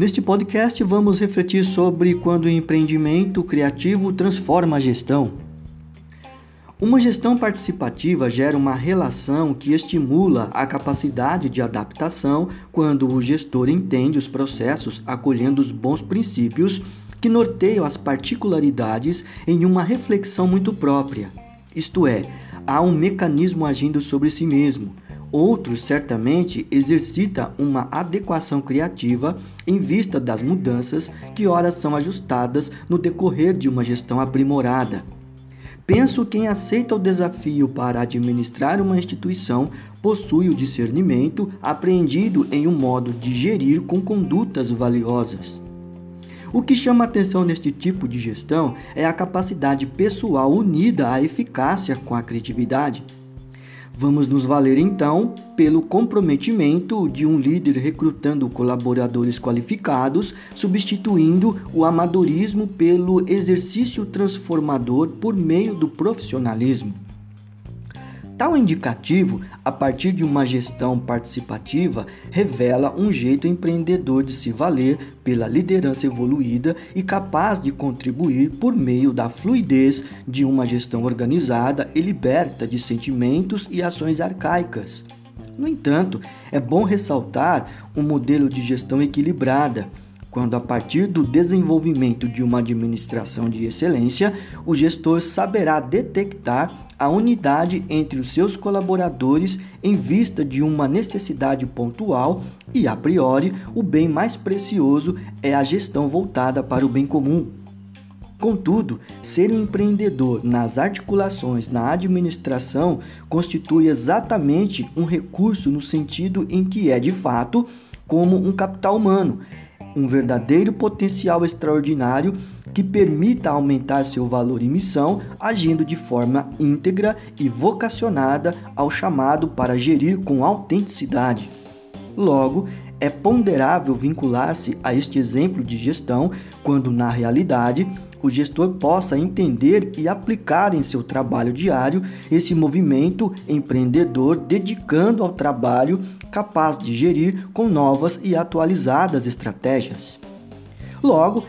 Neste podcast, vamos refletir sobre quando o empreendimento criativo transforma a gestão. Uma gestão participativa gera uma relação que estimula a capacidade de adaptação quando o gestor entende os processos acolhendo os bons princípios que norteiam as particularidades em uma reflexão muito própria. Isto é, há um mecanismo agindo sobre si mesmo, Outros certamente exercita uma adequação criativa em vista das mudanças que ora são ajustadas no decorrer de uma gestão aprimorada. Penso quem aceita o desafio para administrar uma instituição possui o discernimento apreendido em um modo de gerir com condutas valiosas. O que chama atenção neste tipo de gestão é a capacidade pessoal unida à eficácia com a criatividade. Vamos nos valer então pelo comprometimento de um líder recrutando colaboradores qualificados, substituindo o amadorismo pelo exercício transformador por meio do profissionalismo. Tal indicativo, a partir de uma gestão participativa, revela um jeito empreendedor de se valer pela liderança evoluída e capaz de contribuir por meio da fluidez de uma gestão organizada e liberta de sentimentos e ações arcaicas. No entanto, é bom ressaltar um modelo de gestão equilibrada quando, a partir do desenvolvimento de uma administração de excelência, o gestor saberá detectar a unidade entre os seus colaboradores em vista de uma necessidade pontual e, a priori, o bem mais precioso é a gestão voltada para o bem comum. Contudo, ser um empreendedor nas articulações na administração constitui exatamente um recurso no sentido em que é, de fato, como um capital humano um verdadeiro potencial extraordinário que permita aumentar seu valor e missão, agindo de forma íntegra e vocacionada ao chamado para gerir com autenticidade. Logo, é ponderável vincular-se a este exemplo de gestão quando, na realidade, o gestor possa entender e aplicar em seu trabalho diário esse movimento empreendedor dedicando ao trabalho capaz de gerir com novas e atualizadas estratégias. Logo,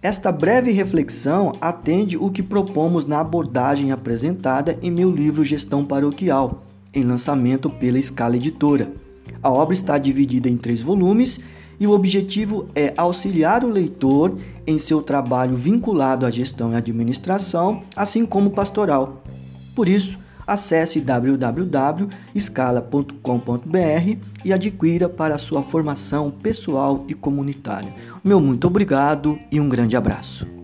esta breve reflexão atende o que propomos na abordagem apresentada em meu livro Gestão Paroquial, em lançamento pela Escala Editora. A obra está dividida em três volumes e o objetivo é auxiliar o leitor em seu trabalho vinculado à gestão e administração, assim como pastoral. Por isso, acesse www.escala.com.br e adquira para sua formação pessoal e comunitária. Meu muito obrigado e um grande abraço.